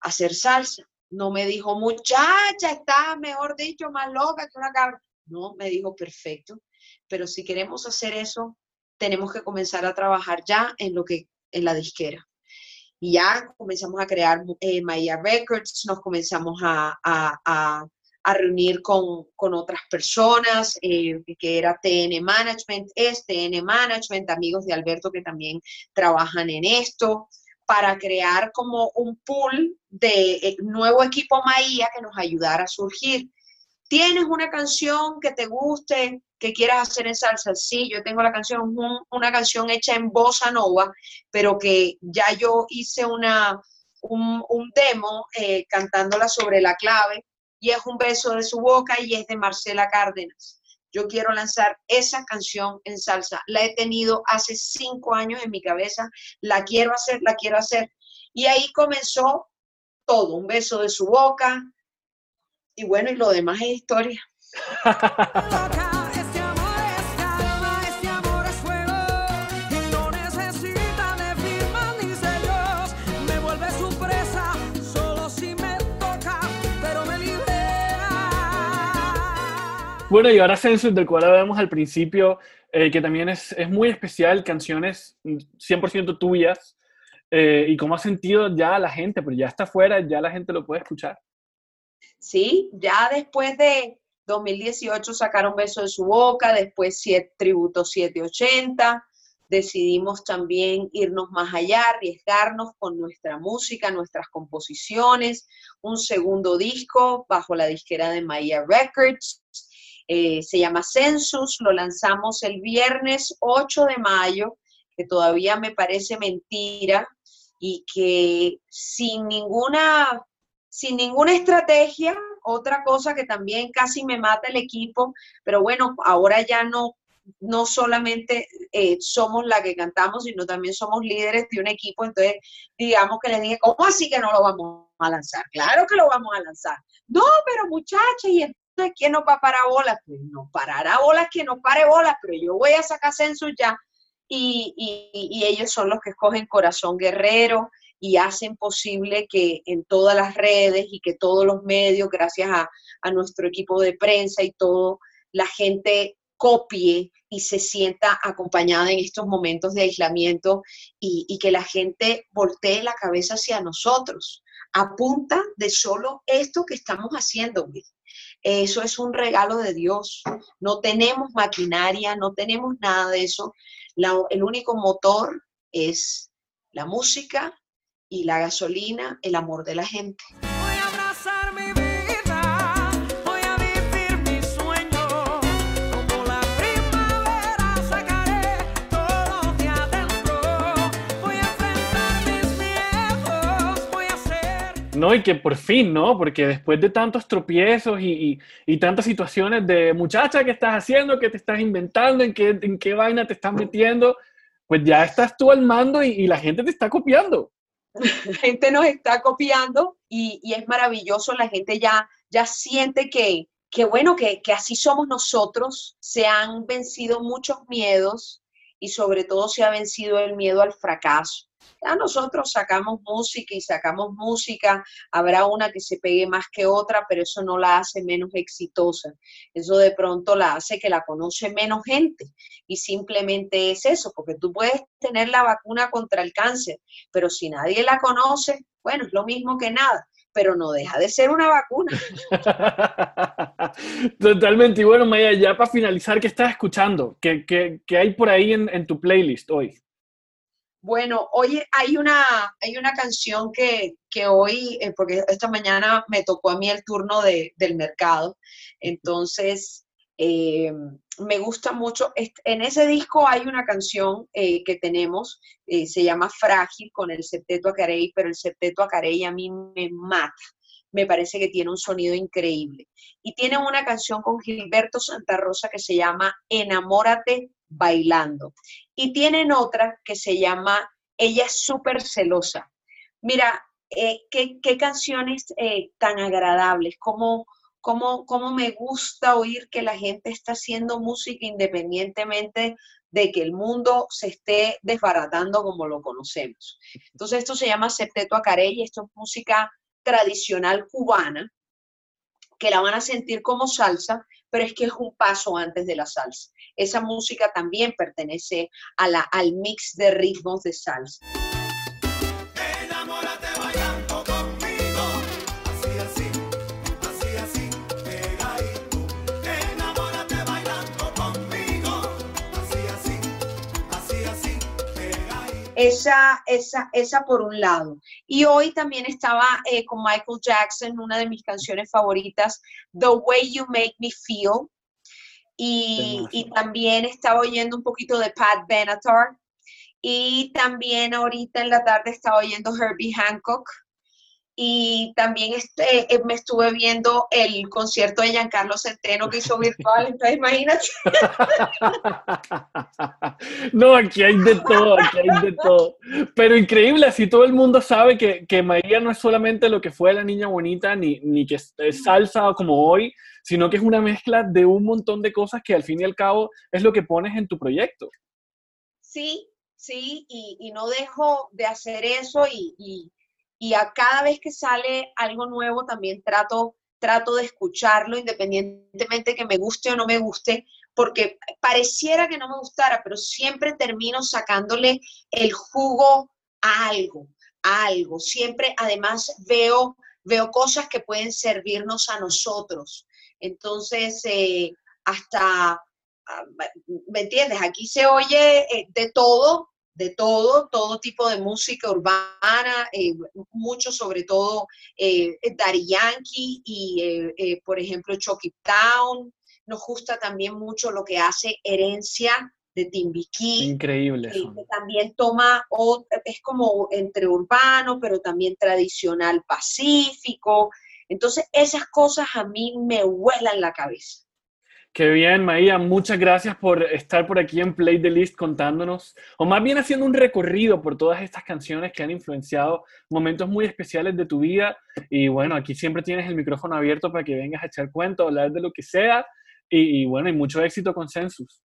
Hacer salsa. No me dijo, muchacha, está, mejor dicho, más loca que una cabra. No, me dijo, perfecto. Pero si queremos hacer eso, tenemos que comenzar a trabajar ya en lo que, en la disquera. Y ya comenzamos a crear eh, Maya Records, nos comenzamos a, a reunir con, con otras personas, eh, que era TN Management, es TN Management, amigos de Alberto que también trabajan en esto, para crear como un pool de eh, nuevo equipo Maía que nos ayudara a surgir. ¿Tienes una canción que te guste, que quieras hacer en salsa? Sí, yo tengo la canción, una canción hecha en bossa nova, pero que ya yo hice una, un, demo eh, cantándola sobre la clave y es un beso de su boca y es de Marcela Cárdenas. Yo quiero lanzar esa canción en salsa. La he tenido hace cinco años en mi cabeza. La quiero hacer, la quiero hacer. Y ahí comenzó todo, un beso de su boca. Y bueno, y lo demás es historia. [laughs] Bueno, y ahora Census, del cual hablamos al principio, eh, que también es, es muy especial, canciones mm, 100% tuyas, eh, y cómo ha sentido ya la gente, pero ya está afuera, ya la gente lo puede escuchar. Sí, ya después de 2018 sacaron Beso de su Boca, después siete- Tributo 780, decidimos también irnos más allá, arriesgarnos con nuestra música, nuestras composiciones, un segundo disco bajo la disquera de Maya Records, eh, se llama Census, lo lanzamos el viernes 8 de mayo, que todavía me parece mentira y que sin ninguna sin ninguna estrategia, otra cosa que también casi me mata el equipo, pero bueno, ahora ya no, no solamente eh, somos la que cantamos, sino también somos líderes de un equipo, entonces digamos que les dije, ¿cómo así que no lo vamos a lanzar? Claro que lo vamos a lanzar. No, pero muchacha, ¿y entonces quién nos va a parar bolas? Pues no parará bolas quien nos pare bolas, pero yo voy a sacar census ya. Y, y- y ellos son los que escogen Corazón Guerrero, y hacen posible que en todas las redes y que todos los medios, gracias a, a nuestro equipo de prensa y todo, la gente copie y se sienta acompañada en estos momentos de aislamiento y, y que la gente voltee la cabeza hacia nosotros, a punta de solo esto que estamos haciendo. Eso es un regalo de Dios. No tenemos maquinaria, no tenemos nada de eso. La- el único motor es la música y la gasolina, el amor de la gente. No, y que por fin, ¿no? Porque después de tantos tropiezos y, y- tantas situaciones de muchacha, ¿qué estás haciendo? ¿Qué te estás inventando? ¿En qué, en qué vaina te estás metiendo? Pues ya estás tú al mando y, y la gente te está copiando. La gente nos está copiando y, y es maravilloso, la gente ya, ya siente que, que bueno, que, que así somos nosotros, se han vencido muchos miedos y sobre todo se ha vencido el miedo al fracaso. Ya nosotros sacamos música y sacamos música, habrá una que se pegue más que otra, pero eso no la hace menos exitosa. Eso de pronto la hace que la conoce menos gente y simplemente es eso, porque tú puedes tener la vacuna contra el cáncer, pero si nadie la conoce, bueno, es lo mismo que nada, pero no deja de ser una vacuna. [laughs] Totalmente. Y bueno, Maya, ya para finalizar, ¿qué estás escuchando? ¿Qué, hay por ahí en tu playlist hoy? Bueno, oye, hay una, hay una canción que, que hoy, eh, porque esta mañana me tocó a mí el turno de- del mercado, entonces eh, me gusta mucho. En ese disco hay una canción eh, que tenemos, se llama Frágil con el septeto Acarey, pero el septeto Acarey a mí me mata. Me parece que tiene un sonido increíble. Y tiene una canción con Gilberto Santa Rosa que se llama Enamórate bailando. Y tienen otra que se llama Ella es súper celosa. Mira, eh, qué, qué canciones eh, tan agradables, cómo, cómo, cómo me gusta oír que la gente está haciendo música independientemente de que el mundo se esté desbaratando como lo conocemos. Entonces esto se llama Septeto Acarey esto es música tradicional cubana que la van a sentir como salsa, pero es que es un paso antes de la salsa. Esa música también pertenece a la, al mix de ritmos de salsa. Esa, esa, esa por un lado. Y hoy también estaba eh, con Michael Jackson, una de mis canciones favoritas, The Way You Make Me Feel. Y, y también estaba oyendo un poquito de Pat Benatar. Y también ahorita en la tarde estaba oyendo Herbie Hancock. Y también este, eh, me estuve viendo el concierto de Giancarlo Centeno que hizo virtual, entonces imagínate. [laughs] No, aquí hay de todo, aquí hay de todo. Pero increíble, así todo el mundo sabe que, que María no es solamente lo que fue la niña bonita, ni, ni que es es salsa como hoy, sino que es una mezcla de un montón de cosas que al fin y al cabo es lo que pones en tu proyecto. Sí, sí, y, y no dejo de hacer eso y, y- y a cada vez que sale algo nuevo también trato, trato de escucharlo independientemente que me guste o no me guste, porque pareciera que no me gustara, pero siempre termino sacándole el jugo a algo, a algo. Siempre además veo, veo cosas que pueden servirnos a nosotros. Entonces, eh, hasta, ah, ¿me entiendes? Aquí se oye eh, de todo, de todo, todo tipo de música urbana, eh, mucho sobre todo eh, Daddy Yankee y, eh, eh, por ejemplo, Chucky Town. Nos gusta también mucho lo que hace Herencia de Timbiquí Increíble. que que también toma, o- es como entre urbano, pero también tradicional pacífico. Entonces, esas cosas a mí me vuelan la cabeza. Qué bien, María. Muchas gracias por estar por aquí en Play the List contándonos, o más bien haciendo un recorrido por todas estas canciones que han influenciado momentos muy especiales de tu vida. Y bueno, aquí siempre tienes el micrófono abierto para que vengas a echar cuento, hablar de lo que sea. Y, y bueno, y mucho éxito con Census.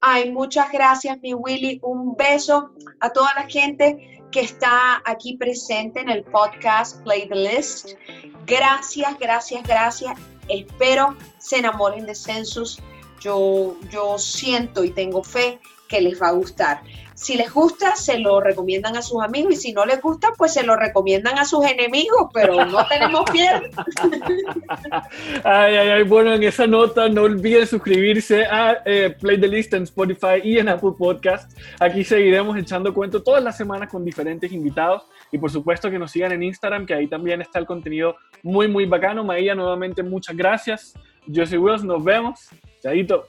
Ay, muchas gracias, mi Willy. Un beso a toda la gente que está aquí presente en el podcast Play the List. Gracias, gracias, gracias. Espero se enamoren de Census. Yo, yo siento y tengo fe que les va a gustar. Si les gusta, se lo recomiendan a sus amigos y si no les gusta, pues se lo recomiendan a sus enemigos, pero no tenemos pierde. [laughs] Ay, ay, ay, bueno, en esa nota no olviden suscribirse a eh, Play the List en Spotify y en Apple Podcast. Aquí seguiremos echando cuento todas las semanas con diferentes invitados y por supuesto que nos sigan en Instagram, que ahí también está el contenido muy, muy bacano. Maía, nuevamente muchas gracias. Yo soy Wills, nos vemos. Chaito.